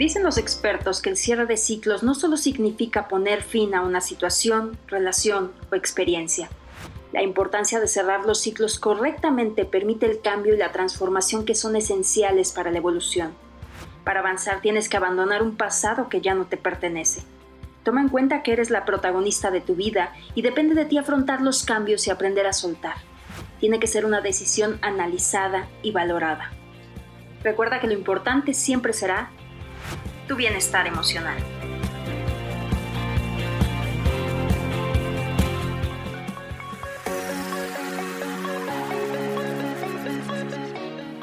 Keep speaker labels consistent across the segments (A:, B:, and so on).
A: Dicen los expertos que el cierre de ciclos no solo significa poner fin a una situación, relación o experiencia. La importancia de cerrar los ciclos correctamente permite el cambio y la transformación que son esenciales para la evolución. Para avanzar tienes que abandonar un pasado que ya no te pertenece. Toma en cuenta que eres la protagonista de tu vida y depende de ti afrontar los cambios y aprender a soltar. Tiene que ser una decisión analizada y valorada. Recuerda que lo importante siempre será tu bienestar emocional.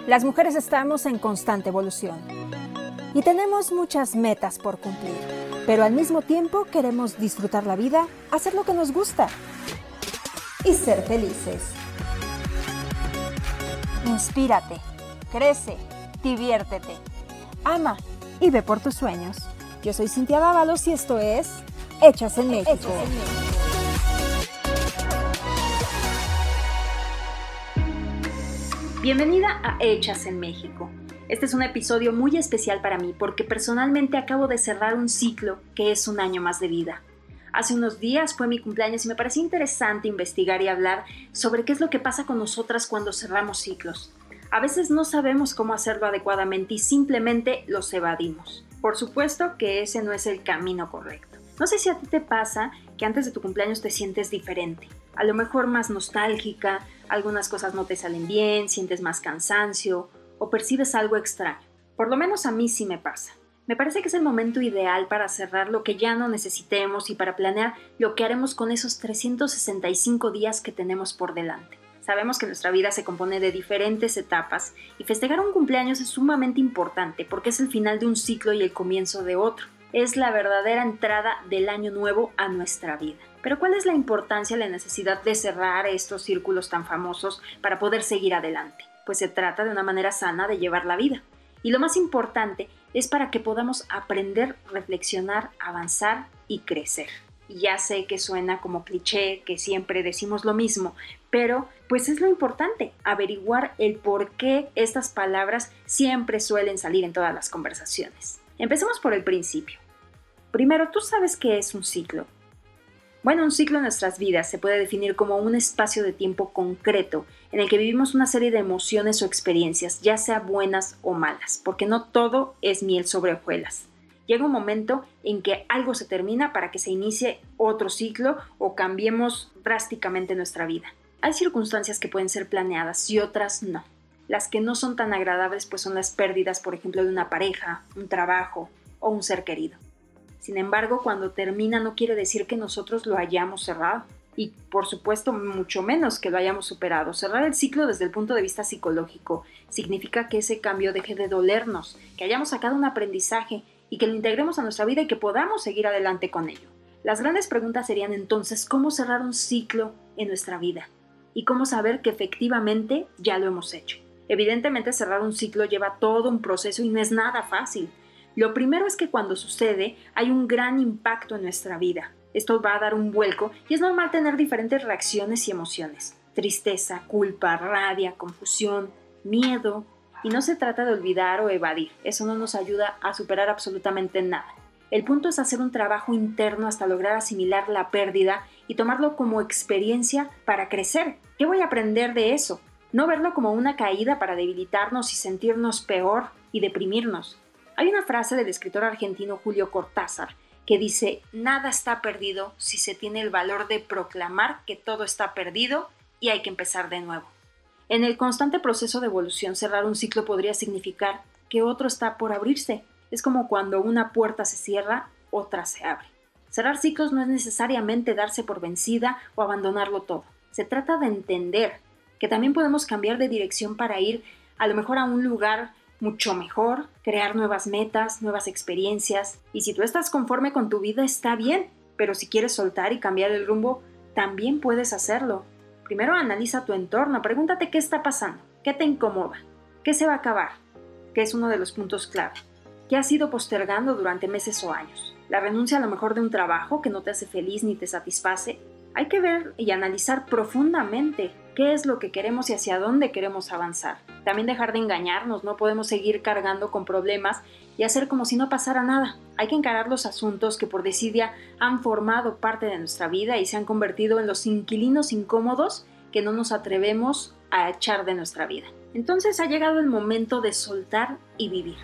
B: Las mujeres estamos en constante evolución y tenemos muchas metas por cumplir, pero al mismo tiempo queremos disfrutar la vida, hacer lo que nos gusta y ser felices. Inspírate, crece, diviértete, ama y ve por tus sueños. Yo soy Cintia Dávalos y esto es Hechas en México.
A: Bienvenida a Hechas en México. Este es un episodio muy especial para mí porque personalmente acabo de cerrar un ciclo que es un año más de vida. Hace unos días fue mi cumpleaños y me pareció interesante investigar y hablar sobre qué es lo que pasa con nosotras cuando cerramos ciclos. A veces no sabemos cómo hacerlo adecuadamente y simplemente los evadimos. Por supuesto que ese no es el camino correcto. No sé si a ti te pasa que antes de tu cumpleaños te sientes diferente, a lo mejor más nostálgica, algunas cosas no te salen bien, sientes más cansancio o percibes algo extraño. Por lo menos a mí sí me pasa. Me parece que es el momento ideal para cerrar lo que ya no necesitemos y para planear lo que haremos con esos 365 días que tenemos por delante. Sabemos que nuestra vida se compone de diferentes etapas y festejar un cumpleaños es sumamente importante porque es el final de un ciclo y el comienzo de otro. Es la verdadera entrada del año nuevo a nuestra vida. Pero ¿cuál es la importancia la necesidad de cerrar estos círculos tan famosos para poder seguir adelante? Pues se trata de una manera sana de llevar la vida. Y lo más importante es para que podamos aprender, reflexionar, avanzar y crecer. Y ya sé que suena como cliché, que siempre decimos lo mismo, pero pues es lo importante, averiguar el por qué estas palabras siempre suelen salir en todas las conversaciones. Empecemos por el principio. Primero, ¿tú sabes qué es un ciclo? Bueno, un ciclo en nuestras vidas se puede definir como un espacio de tiempo concreto en el que vivimos una serie de emociones o experiencias, ya sea buenas o malas, porque no todo es miel sobre hojuelas. Llega un momento en que algo se termina para que se inicie otro ciclo o cambiemos drásticamente nuestra vida. Hay circunstancias que pueden ser planeadas y otras no. Las que no son tan agradables pues son las pérdidas, por ejemplo, de una pareja, un trabajo o un ser querido. Sin embargo, cuando termina no quiere decir que nosotros lo hayamos cerrado y por supuesto mucho menos que lo hayamos superado. Cerrar el ciclo desde el punto de vista psicológico significa que ese cambio deje de dolernos, que hayamos sacado un aprendizaje y que lo integremos a nuestra vida y que podamos seguir adelante con ello. Las grandes preguntas serían entonces cómo cerrar un ciclo en nuestra vida y cómo saber que efectivamente ya lo hemos hecho. Evidentemente cerrar un ciclo lleva todo un proceso y no es nada fácil. Lo primero es que cuando sucede hay un gran impacto en nuestra vida. Esto va a dar un vuelco y es normal tener diferentes reacciones y emociones. Tristeza, culpa, rabia, confusión, miedo. Y no se trata de olvidar o evadir. Eso no nos ayuda a superar absolutamente nada. El punto es hacer un trabajo interno hasta lograr asimilar la pérdida y tomarlo como experiencia para crecer. ¿Qué voy a aprender de eso? No verlo como una caída para debilitarnos y sentirnos peor y deprimirnos. Hay una frase del escritor argentino Julio Cortázar que dice, nada está perdido si se tiene el valor de proclamar que todo está perdido y hay que empezar de nuevo. En el constante proceso de evolución, cerrar un ciclo podría significar que otro está por abrirse, es como cuando una puerta se cierra, otra se abre. Cerrar ciclos no es necesariamente darse por vencida o abandonarlo todo. Se trata de entender que también podemos cambiar de dirección para ir a lo mejor a un lugar mucho mejor, crear nuevas metas, nuevas experiencias. Y si tú estás conforme con tu vida, está bien, pero si quieres soltar y cambiar el rumbo, también puedes hacerlo. Primero analiza tu entorno, pregúntate qué está pasando, qué te incomoda, qué se va a acabar, que es uno de los puntos clave. ¿Qué has ido postergando durante meses o años? La renuncia a lo mejor de un trabajo que no te hace feliz ni te satisface. Hay que ver y analizar profundamente qué es lo que queremos y hacia dónde queremos avanzar. También dejar de engañarnos, no podemos seguir cargando con problemas y hacer como si no pasara nada. Hay que encarar los asuntos que por desidia han formado parte de nuestra vida y se han convertido en los inquilinos incómodos que no nos atrevemos a echar de nuestra vida. Entonces ha llegado el momento de soltar y vivir.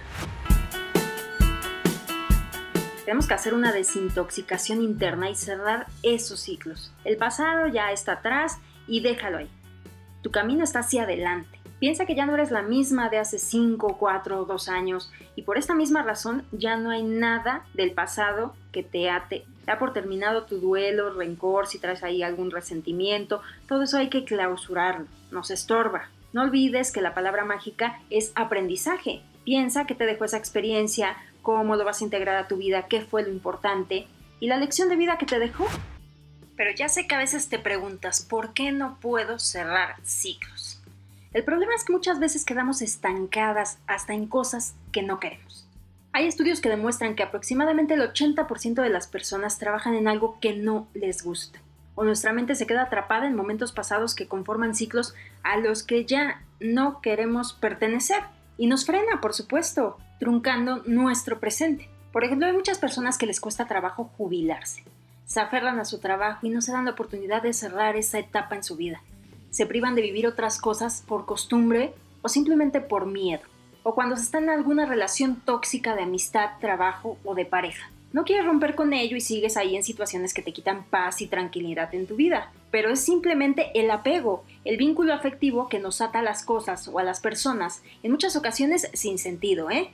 A: Tenemos que hacer una desintoxicación interna y cerrar esos ciclos. El pasado ya está atrás y déjalo ahí. Tu camino está hacia adelante. Piensa que ya no eres la misma de hace 5, 4 o 2 años y por esta misma razón ya no hay nada del pasado que te ate. Da por terminado tu duelo, rencor, si traes ahí algún resentimiento, todo eso hay que clausurarlo, nos estorba. No olvides que la palabra mágica es aprendizaje. Piensa que te dejó esa experiencia, cómo lo vas a integrar a tu vida, qué fue lo importante y la lección de vida que te dejó. Pero ya sé que a veces te preguntas, ¿por qué no puedo cerrar ciclos? El problema es que muchas veces quedamos estancadas hasta en cosas que no queremos. Hay estudios que demuestran que aproximadamente el 80% de las personas trabajan en algo que no les gusta. O nuestra mente se queda atrapada en momentos pasados que conforman ciclos a los que ya no queremos pertenecer. Y nos frena, por supuesto, truncando nuestro presente. Por ejemplo, hay muchas personas que les cuesta trabajo jubilarse se aferran a su trabajo y no se dan la oportunidad de cerrar esa etapa en su vida. Se privan de vivir otras cosas por costumbre o simplemente por miedo. O cuando se está en alguna relación tóxica de amistad, trabajo o de pareja. No quieres romper con ello y sigues ahí en situaciones que te quitan paz y tranquilidad en tu vida. Pero es simplemente el apego, el vínculo afectivo que nos ata a las cosas o a las personas, en muchas ocasiones sin sentido, ¿eh?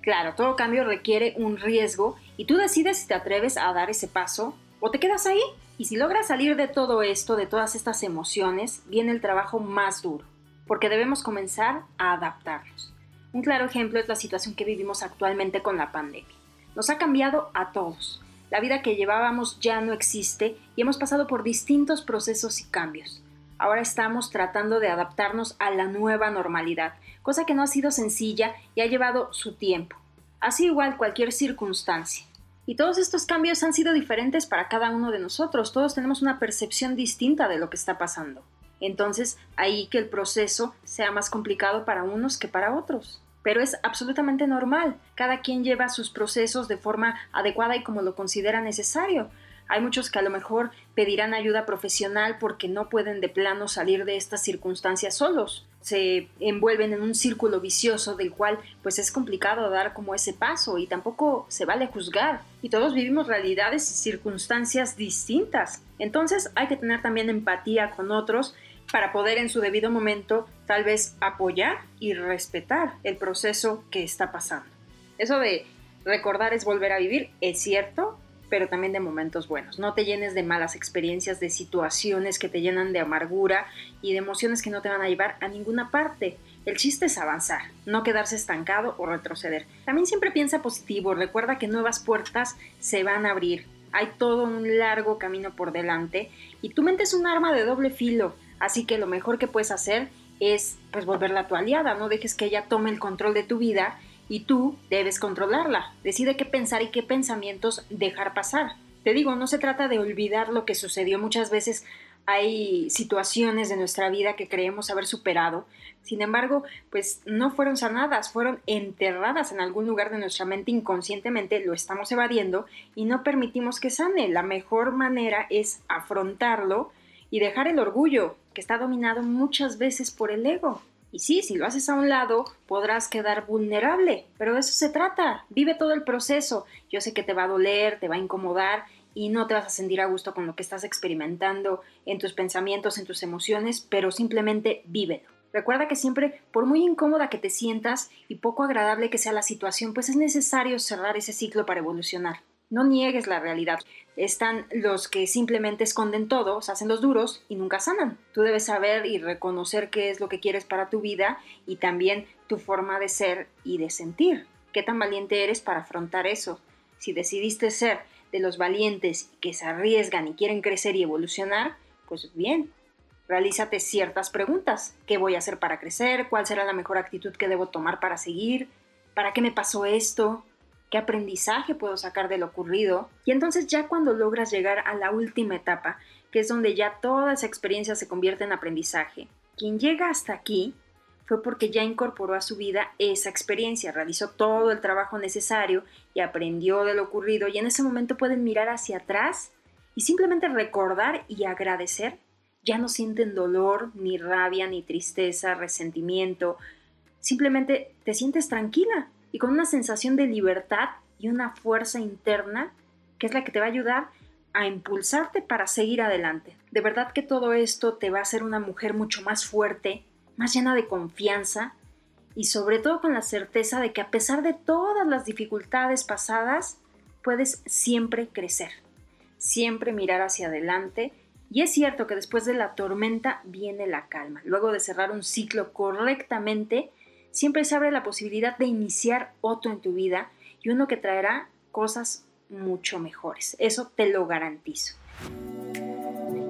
A: Claro, todo cambio requiere un riesgo y tú decides si te atreves a dar ese paso o te quedas ahí. Y si logras salir de todo esto, de todas estas emociones, viene el trabajo más duro, porque debemos comenzar a adaptarnos. Un claro ejemplo es la situación que vivimos actualmente con la pandemia. Nos ha cambiado a todos. La vida que llevábamos ya no existe y hemos pasado por distintos procesos y cambios. Ahora estamos tratando de adaptarnos a la nueva normalidad, cosa que no ha sido sencilla y ha llevado su tiempo. Así igual cualquier circunstancia. Y todos estos cambios han sido diferentes para cada uno de nosotros. Todos tenemos una percepción distinta de lo que está pasando. Entonces, ahí que el proceso sea más complicado para unos que para otros. Pero es absolutamente normal. Cada quien lleva sus procesos de forma adecuada y como lo considera necesario. Hay muchos que a lo mejor pedirán ayuda profesional porque no pueden de plano salir de estas circunstancias solos. Se envuelven en un círculo vicioso del cual pues es complicado dar como ese paso y tampoco se vale juzgar. Y todos vivimos realidades y circunstancias distintas. Entonces hay que tener también empatía con otros para poder en su debido momento tal vez apoyar y respetar el proceso que está pasando. Eso de recordar es volver a vivir, es cierto, pero también de momentos buenos. No te llenes de malas experiencias, de situaciones que te llenan de amargura y de emociones que no te van a llevar a ninguna parte. El chiste es avanzar, no quedarse estancado o retroceder. También siempre piensa positivo, recuerda que nuevas puertas se van a abrir. Hay todo un largo camino por delante y tu mente es un arma de doble filo, así que lo mejor que puedes hacer es pues volverla tu aliada, no dejes que ella tome el control de tu vida y tú debes controlarla. Decide qué pensar y qué pensamientos dejar pasar. Te digo, no se trata de olvidar lo que sucedió. Muchas veces hay situaciones de nuestra vida que creemos haber superado. Sin embargo, pues no fueron sanadas, fueron enterradas en algún lugar de nuestra mente inconscientemente, lo estamos evadiendo y no permitimos que sane. La mejor manera es afrontarlo y dejar el orgullo, que está dominado muchas veces por el ego. Y sí, si lo haces a un lado, podrás quedar vulnerable, pero de eso se trata. Vive todo el proceso. Yo sé que te va a doler, te va a incomodar y no te vas a sentir a gusto con lo que estás experimentando en tus pensamientos, en tus emociones, pero simplemente vívelo. Recuerda que siempre, por muy incómoda que te sientas y poco agradable que sea la situación, pues es necesario cerrar ese ciclo para evolucionar. No niegues la realidad. Están los que simplemente esconden todo, hacen los duros y nunca sanan. Tú debes saber y reconocer qué es lo que quieres para tu vida y también tu forma de ser y de sentir. ¿Qué tan valiente eres para afrontar eso? Si decidiste ser de los valientes que se arriesgan y quieren crecer y evolucionar, pues bien, realízate ciertas preguntas. ¿Qué voy a hacer para crecer? ¿Cuál será la mejor actitud que debo tomar para seguir? ¿Para qué me pasó esto? Qué aprendizaje puedo sacar de lo ocurrido. Y entonces ya cuando logras llegar a la última etapa, que es donde ya toda esa experiencia se convierte en aprendizaje. Quien llega hasta aquí fue porque ya incorporó a su vida esa experiencia, realizó todo el trabajo necesario y aprendió de lo ocurrido y en ese momento pueden mirar hacia atrás y simplemente recordar y agradecer. Ya no sienten dolor, ni rabia, ni tristeza, resentimiento. Simplemente te sientes tranquila y con una sensación de libertad y una fuerza interna que es la que te va a ayudar a impulsarte para seguir adelante. De verdad que todo esto te va a hacer una mujer mucho más fuerte, más llena de confianza y sobre todo con la certeza de que a pesar de todas las dificultades pasadas, puedes siempre crecer, siempre mirar hacia adelante. Y es cierto que después de la tormenta viene la calma. Luego de cerrar un ciclo correctamente, siempre se abre la posibilidad de iniciar otro en tu vida y uno que traerá cosas mucho mejores. Eso te lo garantizo.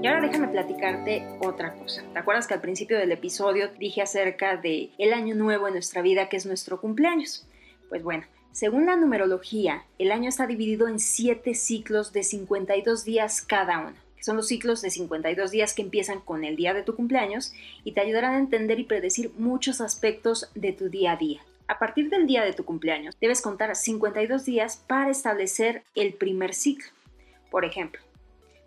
A: Y ahora déjame platicarte otra cosa. ¿Te acuerdas que al principio del episodio dije acerca de el año nuevo en nuestra vida que es nuestro cumpleaños? Pues bueno, según la numerología, el año está dividido en 7 ciclos de 52 días cada uno, son los ciclos de 52 días que empiezan con el día de tu cumpleaños y te ayudarán a entender y predecir muchos aspectos de tu día a día. A partir del día de tu cumpleaños, debes contar 52 días para establecer el primer ciclo. Por ejemplo,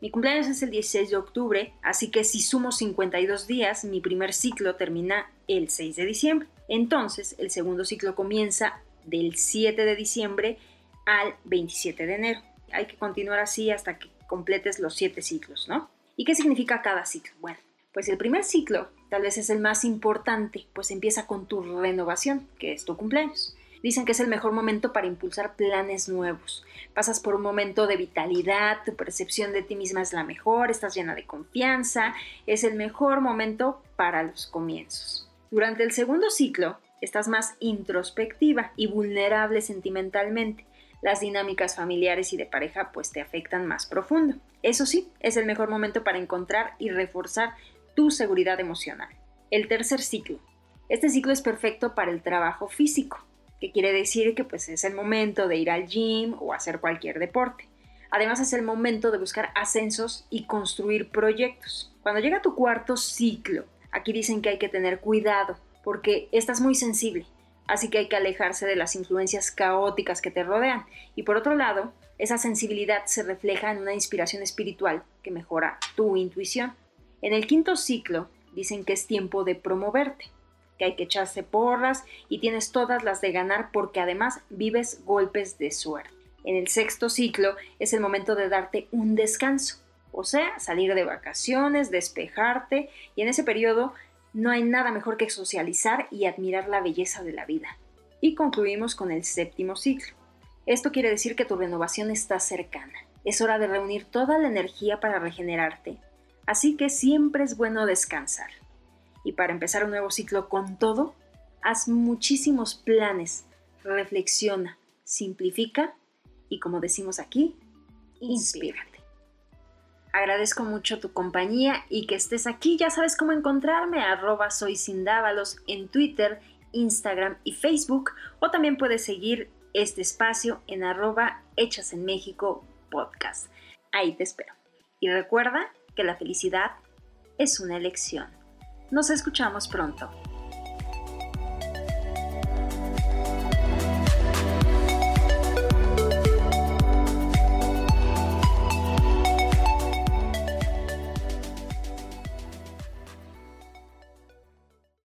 A: mi cumpleaños es el 16 de octubre, así que si sumo 52 días, mi primer ciclo termina el 6 de diciembre. Entonces, el segundo ciclo comienza del 7 de diciembre al 27 de enero. Hay que continuar así hasta que completes los 7 ciclos, ¿no? ¿Y qué significa cada ciclo? Bueno, pues el primer ciclo tal vez es el más importante, pues empieza con tu renovación, que es tu cumpleaños. Dicen que es el mejor momento para impulsar planes nuevos. Pasas por un momento de vitalidad, tu percepción de ti misma es la mejor, estás llena de confianza, es el mejor momento para los comienzos. Durante el segundo ciclo, estás más introspectiva y vulnerable sentimentalmente. Las dinámicas familiares y de pareja pues te afectan más profundo. Eso sí, es el mejor momento para encontrar y reforzar tu seguridad emocional. El tercer ciclo. Este ciclo es perfecto para el trabajo físico, que quiere decir que pues es el momento de ir al gym o hacer cualquier deporte. Además es el momento de buscar ascensos y construir proyectos. Cuando llega tu cuarto ciclo, aquí dicen que hay que tener cuidado porque estás muy sensible, así que hay que alejarse de las influencias caóticas que te rodean. Y por otro lado, esa sensibilidad se refleja en una inspiración espiritual que mejora tu intuición. En el quinto ciclo dicen que es tiempo de promoverte, que hay que echarse porras y tienes todas las de ganar porque además vives golpes de suerte. En el sexto ciclo es el momento de darte un descanso, o sea, salir de vacaciones, despejarte y en ese periodo no hay nada mejor que socializar y admirar la belleza de la vida. Y concluimos con el séptimo ciclo. Esto quiere decir que tu renovación está cercana. Es hora de reunir toda la energía para regenerarte Así que siempre es bueno descansar. Y para empezar un nuevo ciclo con todo, haz muchísimos planes, reflexiona, simplifica y como decimos aquí, inspírate. Agradezco mucho tu compañía y que estés aquí. Ya sabes cómo encontrarme, arroba soy en Twitter, Instagram y Facebook. O también puedes seguir este espacio en arroba Hechas en México podcast. Ahí te espero. Y recuerda que la felicidad es una elección. Nos escuchamos pronto.